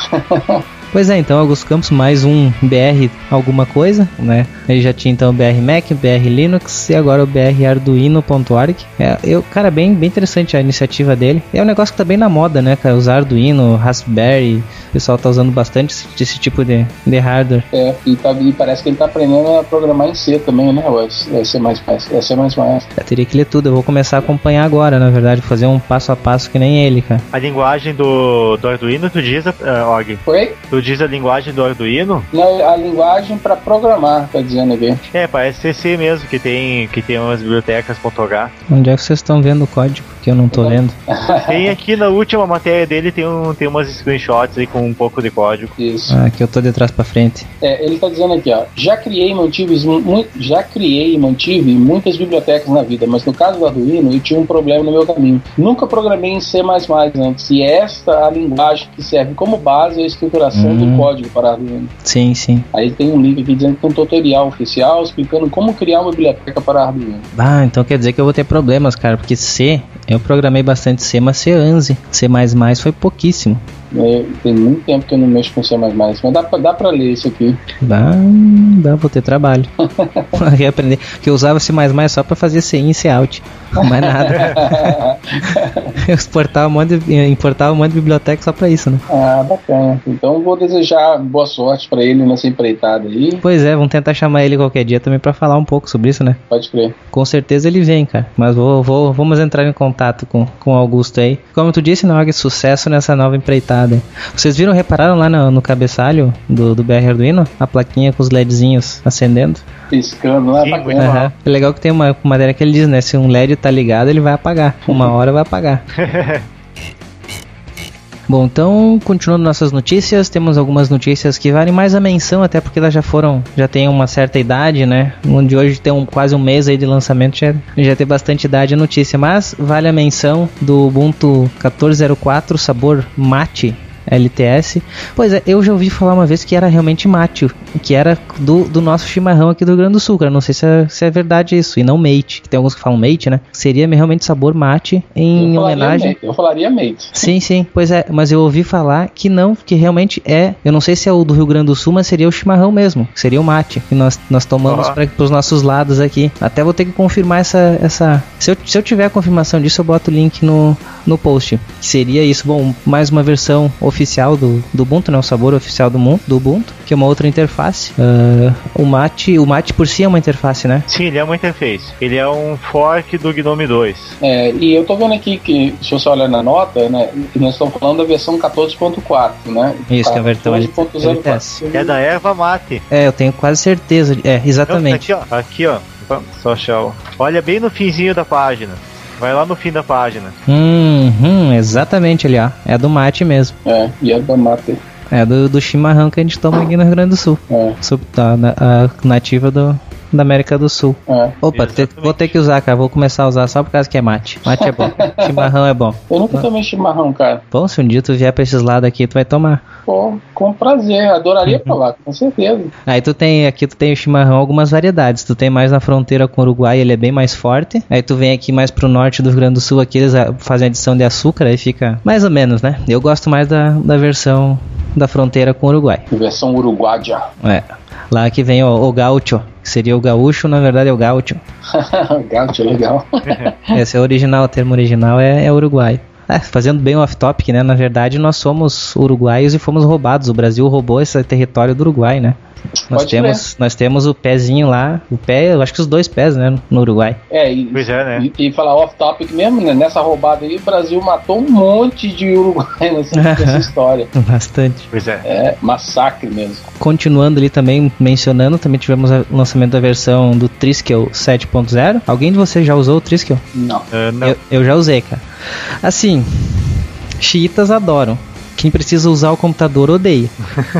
Pois é, então Augusto Campos, mais um BR alguma coisa, né? Ele já tinha então o BR Mac, BR Linux e agora o BR Arduino.org. É, eu, cara, bem, bem interessante a iniciativa dele. É um negócio que tá bem na moda, né, cara? Usar Arduino, Raspberry, o pessoal tá usando bastante esse, esse tipo de, de hardware. É, e, tá, e, parece que ele tá aprendendo a programar em C também, né? Vai ser mais vai ser mais mais. Eu teria que ler tudo, eu vou começar a acompanhar agora, na verdade, fazer um passo a passo que nem ele, cara. A linguagem do, do Arduino, tu diz, uh, Og? Foi? Tu diz a linguagem do Arduino? Não, a linguagem para programar, tá dizendo aqui. É, parece ser C mesmo, que tem, que tem umas bibliotecas .h. Onde é que vocês estão vendo o código? Que eu não tô vendo. Tem aqui na última matéria dele, tem, um, tem umas screenshots aí com um pouco de código. Isso. Ah, que eu tô de trás pra frente. É, ele tá dizendo aqui, ó. Já criei e mantive, já criei e mantive muitas bibliotecas na vida, mas no caso do Arduino, eu tinha um problema no meu caminho. Nunca programei em C++ antes, e esta é a linguagem que serve como base a estruturação hum. do código para Arduino. Sim, sim. Aí tem um link aqui dizendo que tem um tutorial oficial explicando como criar uma biblioteca para Arduino. Ah, então quer dizer que eu vou ter problemas, cara, porque C, eu programei bastante C, mas C 11, C++ foi pouquíssimo. É, tem muito tempo que eu não mexo com C++, mas dá pra, dá pra ler isso aqui. Dá, dá, vou ter trabalho. aprender, porque eu usava C++ só pra fazer C in e C out, mais nada. eu exportava um monte de, importava um monte de biblioteca só pra isso, né? Ah, bacana. Então vou desejar boa sorte pra ele nessa empreitada aí. Pois é, vamos tentar chamar ele qualquer dia também pra falar um pouco sobre isso, né? Pode crer. Com certeza ele vem, cara. Mas vou, vou, vamos entrar em contato com, com o Augusto aí. Como tu disse, Nog, sucesso nessa nova empreitada vocês viram, repararam lá no, no cabeçalho do, do BR Arduino? A plaquinha com os LEDzinhos acendendo? Piscando lá, Sim, uhum. É legal que tem uma matéria que ele diz, né? Se um LED tá ligado, ele vai apagar. Uma hora vai apagar. Bom, então, continuando nossas notícias, temos algumas notícias que valem mais a menção, até porque elas já foram, já tem uma certa idade, né? Onde hoje tem um, quase um mês aí de lançamento, já, já tem bastante idade a notícia, mas vale a menção do Ubuntu 14.04 sabor mate, LTS. Pois é, eu já ouvi falar uma vez que era realmente mate, que era do, do nosso chimarrão aqui do Rio Grande do Sul, cara. Não sei se é, se é verdade isso, e não mate. Tem alguns que falam mate, né? Seria realmente sabor mate em eu homenagem. Mate, eu falaria mate. Sim, sim. Pois é, mas eu ouvi falar que não, que realmente é. Eu não sei se é o do Rio Grande do Sul, mas seria o chimarrão mesmo. Seria o mate que nós, nós tomamos uhum. para os nossos lados aqui. Até vou ter que confirmar essa. essa se, eu, se eu tiver a confirmação disso, eu boto o link no, no post. Que seria isso, bom, mais uma versão oficial do, do Ubuntu, né? O sabor oficial do, Mu- do Ubuntu, que é uma outra interface. Ah, o Mate, o Mate por si é uma interface, né? Sim, ele é uma interface. Ele é um fork do Gnome 2. É, e eu tô vendo aqui que, se você olhar na nota, né, nós estamos falando da versão 14.4, né? Isso, que é a versão 14.04. LTS. É da erva mate. É, eu tenho quase certeza. É, Não, exatamente. Aqui, ó. Aqui, ó. Só achar. Olha bem no finzinho da página. Vai lá no fim da página. Uhum, exatamente ali, ó. É do Mate mesmo. É, e é da mate. É do, do chimarrão que a gente toma aqui no Rio Grande do Sul. É, Sub- tá, na- a nativa do, da América do Sul. é. Opa, te- vou ter que usar, cara. Vou começar a usar só por causa que é mate. Mate é bom. Chimarrão é bom. Eu nunca tomei chimarrão, cara. Bom, se um dia tu vier pra esses lados aqui, tu vai tomar. Pô, com prazer, adoraria provar, com certeza. Aí tu tem, aqui tu tem o chimarrão algumas variedades. Tu tem mais na fronteira com o Uruguai, ele é bem mais forte. Aí tu vem aqui mais pro norte do Rio Grande do Sul, aqui eles ah, fazem adição de açúcar, aí fica mais ou menos, né? Eu gosto mais da, da versão da fronteira com o Uruguai. Versão uruguaia. É. Lá que vem o, o gaúcho, que seria o gaúcho, na verdade é o gaúcho. Gato, legal. Esse é o original, o termo original é, é Uruguai. É, fazendo bem off-topic, né? Na verdade, nós somos uruguaios e fomos roubados. O Brasil roubou esse território do Uruguai, né? Nós Pode temos, nós temos o pezinho lá, o pé, eu acho que os dois pés, né? No Uruguai. É, e, Pois é, né? e, e falar off-topic mesmo, né? Nessa roubada aí, o Brasil matou um monte de uruguai nessa, nessa história. Bastante. Pois é. É, massacre mesmo. Continuando ali também, mencionando, também tivemos o lançamento da versão do Triskel 7.0. Alguém de vocês já usou o Triskel? Não. Ah, não. Eu, eu já usei, cara. Assim, xiitas adoram. Quem precisa usar o computador odeia.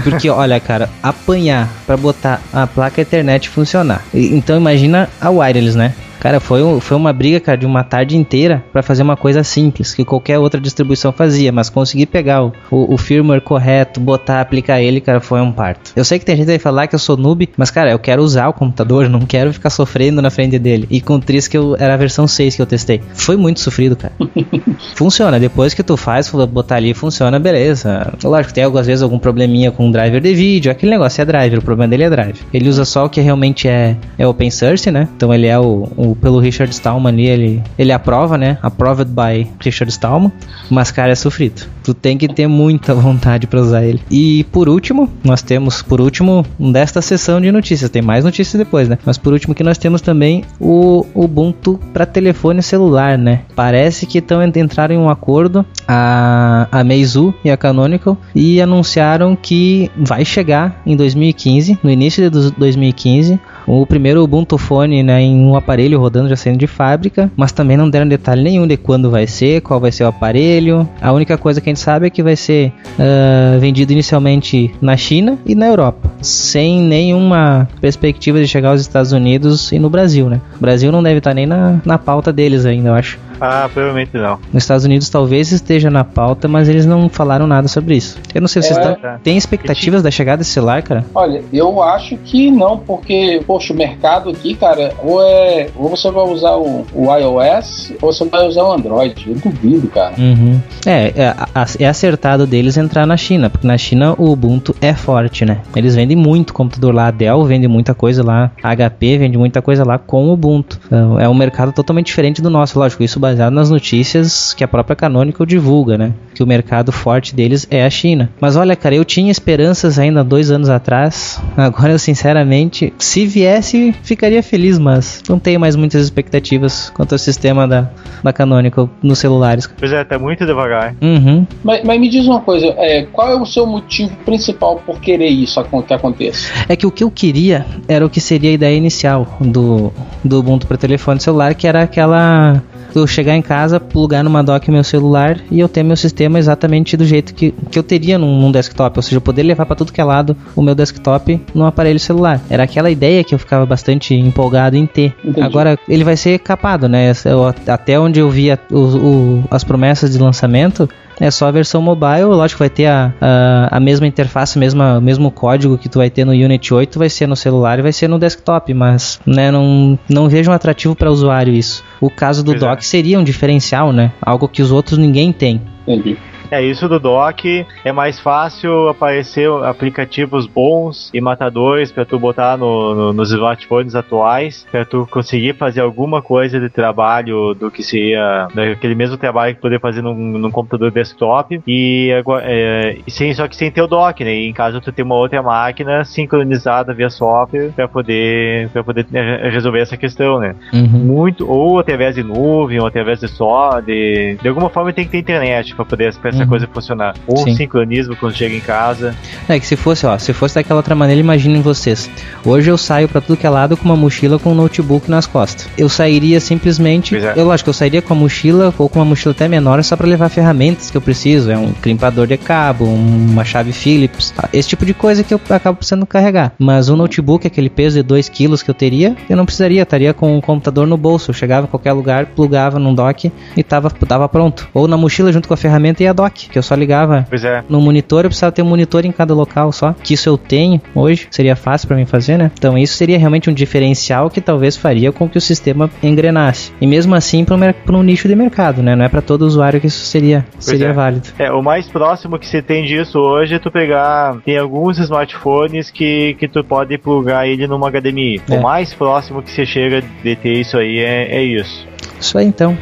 Porque, olha, cara, apanhar pra botar a placa Ethernet funcionar. Então imagina a wireless, né? Cara, foi, um- foi uma briga, cara, de uma tarde inteira pra fazer uma coisa simples, que qualquer outra distribuição fazia, mas conseguir pegar o, o, o firmware correto, botar, aplicar ele, cara, foi um parto. Eu sei que tem gente que vai falar que eu sou noob, mas, cara, eu quero usar o computador, não quero ficar sofrendo na frente dele. E com o Tris, que eu, era a versão 6 que eu testei. Foi muito sofrido, cara. Funciona, depois que tu faz, botar ali, funciona, beleza. Lógico, tem às vezes algum probleminha com o driver de vídeo, aquele negócio é driver, o problema dele é driver. Ele usa só o que realmente é, é open source, né? Então ele é o, o- pelo Richard Stallman ali, ele, ele aprova, né? Approved by Richard Stallman, mas cara, é sofrido. Tu tem que ter muita vontade pra usar ele. E por último, nós temos, por último, desta sessão de notícias, tem mais notícias depois, né? Mas por último que nós temos também o Ubuntu para telefone celular, né? Parece que estão entraram em um acordo a, a Meizu e a Canonical e anunciaram que vai chegar em 2015, no início de 2015, o primeiro Ubuntu Phone né, em um aparelho rodando já saindo de fábrica, mas também não deram detalhe nenhum de quando vai ser, qual vai ser o aparelho. A única coisa que a gente sabe é que vai ser ah, vendido inicialmente na China e na Europa, sem nenhuma perspectiva de chegar aos Estados Unidos e no Brasil, né? O Brasil não deve estar nem na, na pauta deles ainda, eu acho. Ah, provavelmente não. Nos Estados Unidos talvez esteja na pauta, mas eles não falaram nada sobre isso. Eu não sei, vocês É, tão- têm expectativas da chegada desse celular, cara? Olha, eu acho que não, porque, poxa, o mercado aqui, cara, ou é. Ou você vai usar o, o iOS, ou você vai usar o Android. Eu duvido, cara. Uhum. É, é, é acertado deles entrar na China, porque na China o Ubuntu é forte, né? Eles vendem muito computador lá, a Dell vende muita coisa lá, a HP vende muita coisa lá com o Ubuntu. Então, é um mercado totalmente diferente do nosso, lógico, isso baseado nas notícias que a própria Canonical divulga, né? Que o mercado forte deles é a China. Mas olha, cara, eu tinha esperanças ainda dois anos atrás, agora eu sinceramente, se viesse, ficaria feliz, mas não tenho mais muitas expectativas quanto ao sistema da, da Canonical nos celulares. Pois é, tá muito devagar. Uhum. Mas, mas me diz uma coisa, é, qual é o seu motivo principal por querer isso que aconteça? É que o que eu queria era o que seria a ideia inicial do, do Ubuntu para telefone celular, que era aquela eu chegar em casa, plugar numa dock meu celular e eu ter meu sistema exatamente do jeito que, que eu teria num, num desktop, ou seja, eu poder levar para tudo que é lado o meu desktop num aparelho celular. Era aquela ideia que eu ficava bastante empolgado em ter. Entendi. Agora ele vai ser capado, né? Eu- até onde eu vi a- o- o- as promessas de lançamento, é só a versão mobile, lógico que vai ter a, a, a mesma interface, mesma, o mesmo código que tu vai ter no Unity 8, vai ser no celular e vai ser no desktop, mas né, não, não vejo um atrativo para usuário isso. O caso do Pois é. dock seria um diferencial, né? Algo que os outros ninguém tem. Entendi. É, isso do dock é mais fácil aparecer aplicativos bons e matadores para tu botar no, no, nos smartphones atuais, para tu conseguir fazer alguma coisa de trabalho do que seria aquele mesmo trabalho que poder fazer num, num computador desktop e é, sem, só que sem ter o dock, né? E em caso tu ter uma outra máquina sincronizada via software para poder para poder é, resolver essa questão, né? Uhum. Muito ou através de nuvem ou através de só de de alguma forma tem que ter internet para poder pra essa Uhum. coisa funcionar. Ou Sim. sincronismo quando chega em casa. É que se fosse, ó, se fosse daquela outra maneira, imaginem vocês. Hoje eu saio pra tudo que é lado com uma mochila com um notebook nas costas. Eu sairia simplesmente, é. eu acho que eu sairia com a mochila ou com uma mochila até menor só pra levar ferramentas que eu preciso, é um crimpador de cabo, uma chave Phillips, tá? esse tipo de coisa que eu acabo precisando carregar. Mas o notebook, aquele peso de 2 kg que eu teria, eu não precisaria, estaria com o computador no bolso. Eu chegava em qualquer lugar, plugava num dock e tava, tava pronto. Ou na mochila junto com a ferramenta e a dock, que eu só ligava é. no monitor eu precisava ter um monitor em cada local só. Que isso eu tenho hoje, seria fácil pra mim fazer, né? Então isso seria realmente um diferencial que talvez faria com que o sistema engrenasse. E mesmo assim para um nicho de mercado, né? Não é pra todo usuário que isso seria, seria é. válido. É, o mais próximo que você tem disso hoje é tu pegar. Tem alguns smartphones que, que tu pode plugar ele numa HDMI. É. O mais próximo que você chega de ter isso aí é, é isso. Isso aí então.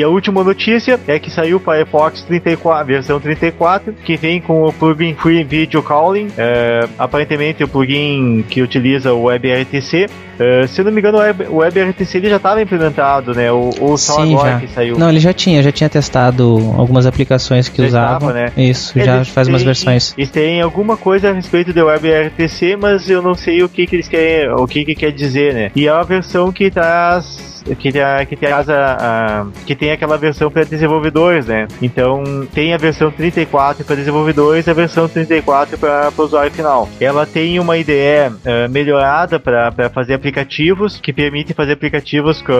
E a última notícia é que saiu o Firefox 34, versão 34, que vem com o plugin Free Video Calling. É, aparentemente o plugin que utiliza o WebRTC. É, se não me engano, o Web- o WebRTC ele já estava implementado, né? Ou, ou só Sim, agora já. que saiu. Não, ele já tinha, já tinha testado algumas aplicações que Já usavam. estava, né? Isso, já faz umas têm- versões. Eles têm alguma coisa a respeito do WebRTC, mas eu não sei o que, que eles querem, o que, que quer dizer, né? E é uma versão que traz que, tra- que traz a, a- que tem aquela versão para desenvolvedores, né? Então tem a versão 34 para desenvolvedores e a versão 34 para o usuário final. Ela tem uma IDE eh, melhorada para fazer aplicativos que permite fazer aplicativos com-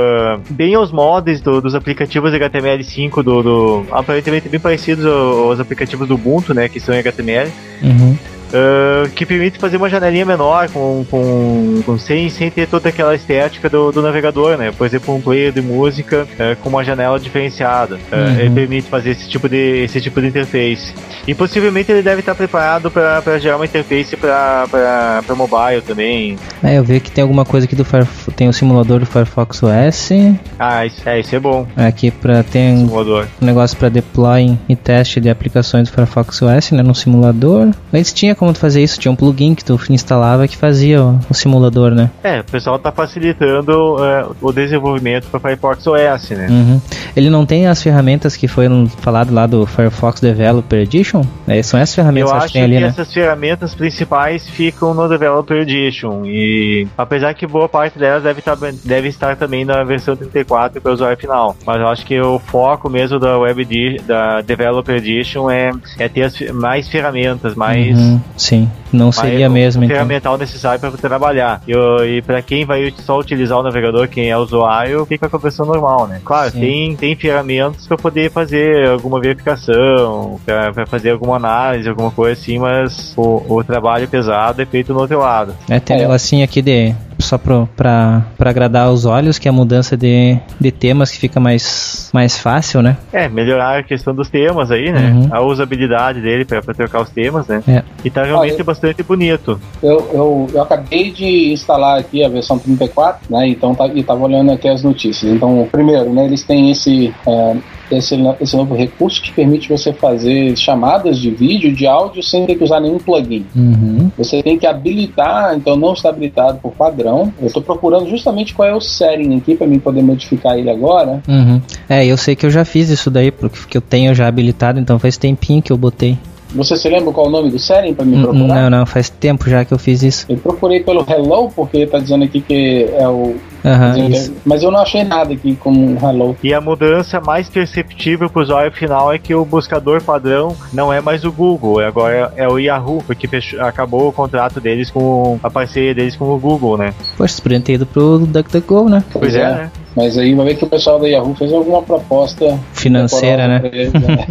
bem aos moldes do- dos aplicativos HTML5 do, do aparentemente bem parecidos ao- aos aplicativos do Ubuntu, né? Que são HTML. Uhum. Uh, que permite fazer uma janelinha menor com, com, com- sem, sem ter toda aquela estética do, do navegador, né? Por exemplo, um player de música uh, com uma janela diferenciada. Uh, Uhum. Ele permite fazer esse tipo de esse tipo de interface. E possivelmente ele deve estar preparado para gerar uma interface para mobile também. É, eu vi que tem alguma coisa aqui do Firefox, tem o simulador do Firefox OS, Ah, isso, é, isso é bom. aqui para tem Simulador. um negócio para deploy e teste de aplicações do Firefox OS, né, no simulador. Antes tinha como tu fazer isso, tinha um plugin que tu instalava que fazia o, o simulador, né? É, o pessoal está facilitando uh, o desenvolvimento para Firefox OS, né? Uhum. Ele não tem as ferramentas que foram falado lá do Firefox Developer Edition? É, são essas ferramentas Eu que acho tem ali, que né? essas ferramentas principais ficam no Developer Edition e apesar que boa parte delas deve estar, deve estar também na versão 34 para o usuário final, mas eu acho que o foco mesmo da Web da Developer Edition é, é ter as mais ferramentas, mais Uhum, sim, não seria o- mesmo o então. ferramental necessário para trabalhar. E, e para quem vai só utilizar o navegador, quem é usuário, fica com a versão normal, né? Claro, Sim. tem, tem ferramentas para poder fazer alguma verificação, para fazer alguma análise, alguma coisa assim, mas o, o trabalho pesado é feito no outro lado. É, tem um É. negocinho aqui de só pra agradar os olhos, que é a mudança de, de temas que fica mais, mais fácil, né? É, melhorar a questão dos temas aí, né? Uhum. A usabilidade dele para trocar os temas, né? É. E tá realmente Olha, bastante bonito. Eu, eu, eu acabei de instalar aqui a versão 34, né? Então tá, e tava olhando aqui as notícias. Então, primeiro, né, eles têm esse, é, esse, esse novo recurso que permite você fazer chamadas de vídeo, de áudio, sem ter que usar nenhum plugin. Uhum. Você tem que habilitar, então não está habilitado por padrão. Eu estou procurando justamente qual é o setting aqui para mim poder modificar ele agora. Uhum. É, eu sei que eu já fiz isso daí, porque eu tenho já habilitado, então faz tempinho que eu botei. Você se lembra qual é o nome do setting para me Hum, procurar? Não, não, faz tempo já que eu fiz isso. Eu procurei pelo Hello, porque está dizendo aqui que é o. É- isso. mas eu não achei nada aqui como um Hello. E a mudança mais perceptível para o usuário final é que o buscador padrão não é mais o Google, é agora é o Yahoo, porque fechou- acabou o contrato deles com a parceria deles com o Google, né? Poxa, você podia ter ido pro DuckDuckGo, né? Pois é, né? Mas aí vai ver que o pessoal da Yahoo fez alguma proposta Financeira, né? eles, né?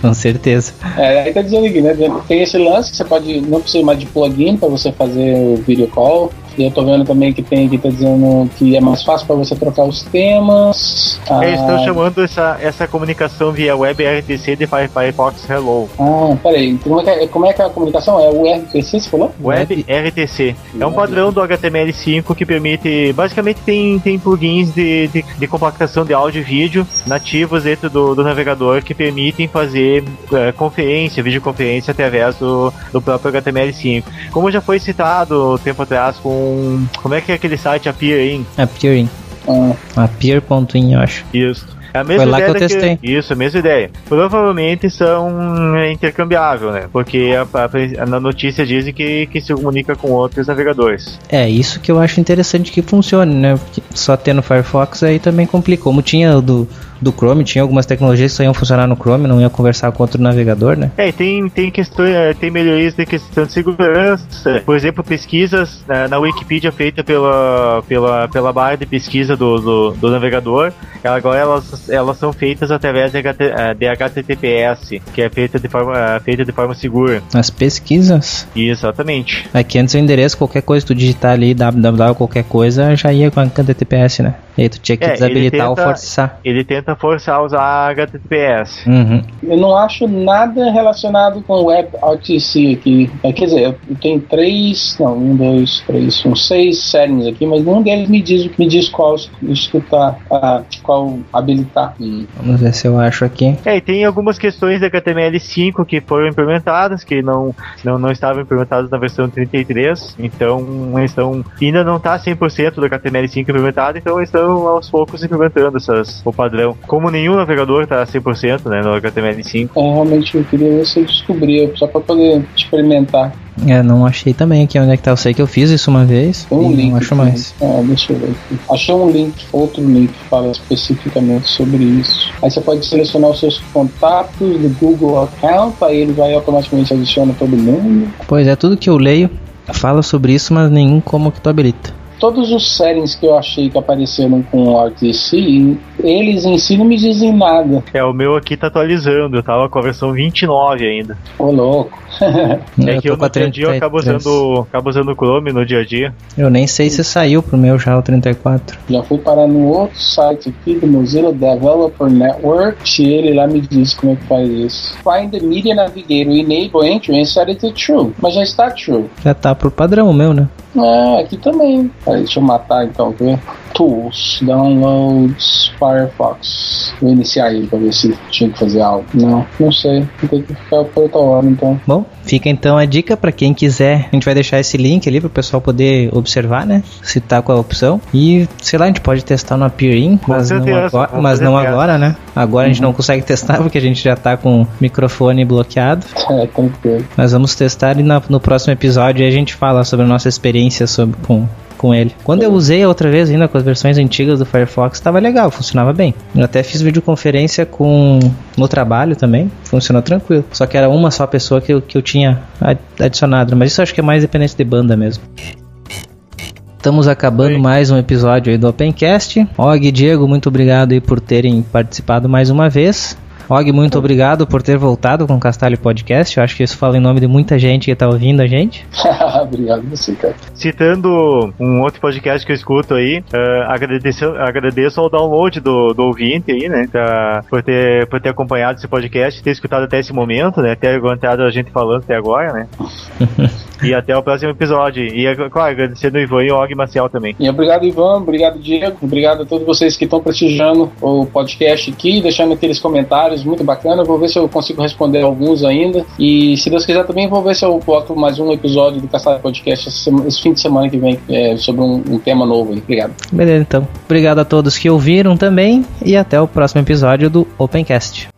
Com certeza. É, aí tá dizendo aqui, né? Tem esse lance que você pode. Não precisa mais de plugin para você fazer o video call. Eu tô vendo também que tem que tá dizendo que é mais fácil para você trocar os temas. Ah, Eles estão chamando essa, essa comunicação via web RTC de Firefox Hello. Ah, peraí. Como é, que é, como é que é a comunicação? É o RTC, você falou? Web RTC. É um padrão do HTML5 que permite. Basicamente tem, tem plugins de, de, de compactação de áudio e vídeo nativos dentro do, do navegador que permitem fazer é, conferência, videoconferência através do, do próprio HTML5. Como já foi citado tempo atrás com. Como é que é aquele site, a Peer-In? A Peer-In. Ah. A Peer.in, eu acho. Isso. É a mesma Foi lá que eu testei. Que, isso, a mesma ideia. Provavelmente são é, intercambiáveis, né? Porque a, a, na notícia dizem que, que se comunica com outros navegadores. É, isso que eu acho interessante que funcione, né? Porque só tendo Firefox aí também complicou. Como tinha o do do Chrome, tinha algumas tecnologias que só iam funcionar no Chrome, não ia conversar com outro navegador, né? É, tem, tem questões, é, tem melhorias de questão de segurança. Por exemplo, pesquisas na, na Wikipedia feita pela, pela, pela barra de pesquisa do, do, do navegador, agora elas, elas são feitas através de, HT, é, de HTTPS, que é feita de forma, é, feita de forma segura. As pesquisas? Exatamente. Aqui antes o endereço, qualquer coisa que tu digitar ali, www qualquer coisa, já ia com HTTPS, né? E aí tu tinha que é, desabilitar tenta, ou forçar. Ele tenta forçar a usar HTTPS. Uhum. Eu não acho nada relacionado com WebRTC aqui. É, quer dizer, eu tenho três, não, um, dois, três, são seis settings aqui, mas nenhum deles me diz, me diz qual escutar, ah, qual habilitar. Hum. Vamos ver se eu acho aqui. É, e tem algumas questões da HTML5 que foram implementadas, que não, não, não estavam implementadas na versão 33, então estão, ainda não está 100% do HTML5 implementado, então estão estão aos poucos implementando essas, o padrão. Como nenhum navegador está 100% né, no HTML5. É, realmente eu queria ver se eu descobria, só para poder experimentar. É, não achei também aqui onde é que tá. Eu sei que eu fiz isso uma vez. um link. Não acho mais. É, deixa eu ver aqui. Achei um link, outro link que fala especificamente sobre isso. Aí você pode selecionar os seus contatos do Google Account, aí ele vai automaticamente adiciona todo mundo. Pois é, tudo que eu leio fala sobre isso, mas nenhum como que tu habilita todos os settings que eu achei que apareceram com o RTC, eles em si não me dizem nada. É, o meu aqui tá atualizando, eu tava com a versão 29 ainda. Ô louco. é que eu, no dia a dia eu acabo usando, acabo usando o Chrome no dia a dia. Eu nem sei se saiu pro meu já o 34. Já fui parar no outro site aqui do Mozilla Developer Network, e ele lá me diz como é que faz isso. Find the Media Navigator Enable Entry and set it to true. Mas já está true. Já tá pro padrão meu, né? É, aqui também. Aí, deixa eu matar então, ver. Tools, Downloads, Firefox. Vou iniciar aí pra ver se tinha que fazer algo. Não, não sei. Tem que ficar por outra hora então. Bom, fica então a dica para quem quiser. A gente vai deixar esse link ali pro pessoal poder observar, né? Se tá com a opção. E, sei lá, a gente pode testar no Appearin, mas, não agora, mas não agora, né? Agora uhum. a gente não uhum. consegue testar porque a gente já tá com o microfone bloqueado. É, tranquilo. Mas vamos testar e na, no próximo episódio a gente fala sobre a nossa experiência sobre, com, com ele. Quando eu usei a outra vez, ainda com as versões antigas do Firefox, estava legal, funcionava bem. Eu até fiz videoconferência com no trabalho também, funcionou tranquilo. Só que era uma só pessoa que eu, que eu tinha adicionado, mas isso acho que é mais dependente de banda mesmo. Estamos acabando Oi. mais um episódio aí do Opencast. Og e Diego, muito obrigado aí por terem participado mais uma vez. Og, muito obrigado por ter voltado com o Castalho Podcast. Eu acho que isso fala em nome de muita gente que está ouvindo a gente. obrigado você, cara. Citando um outro podcast que eu escuto aí, uh, agradeço, agradeço ao download do, do ouvinte aí, né? Pra, por, ter, por ter acompanhado esse podcast, ter escutado até esse momento, né? Ter aguentado a gente falando até agora, né? e até o próximo episódio. E, claro, agradecendo o Ivan e o Og Maciel também. E obrigado, Ivan. Obrigado, Diego. Obrigado a todos vocês que estão prestigiando o podcast aqui, deixando aqueles comentários comentários muito bacana. Vou ver se eu consigo responder alguns ainda. E se Deus quiser também, vou ver se eu boto mais um episódio do Caçado Podcast esse, fim de semana que vem é, sobre um, um, tema novo. Obrigado. Beleza, então. Obrigado a todos que ouviram também e até o próximo episódio do Opencast.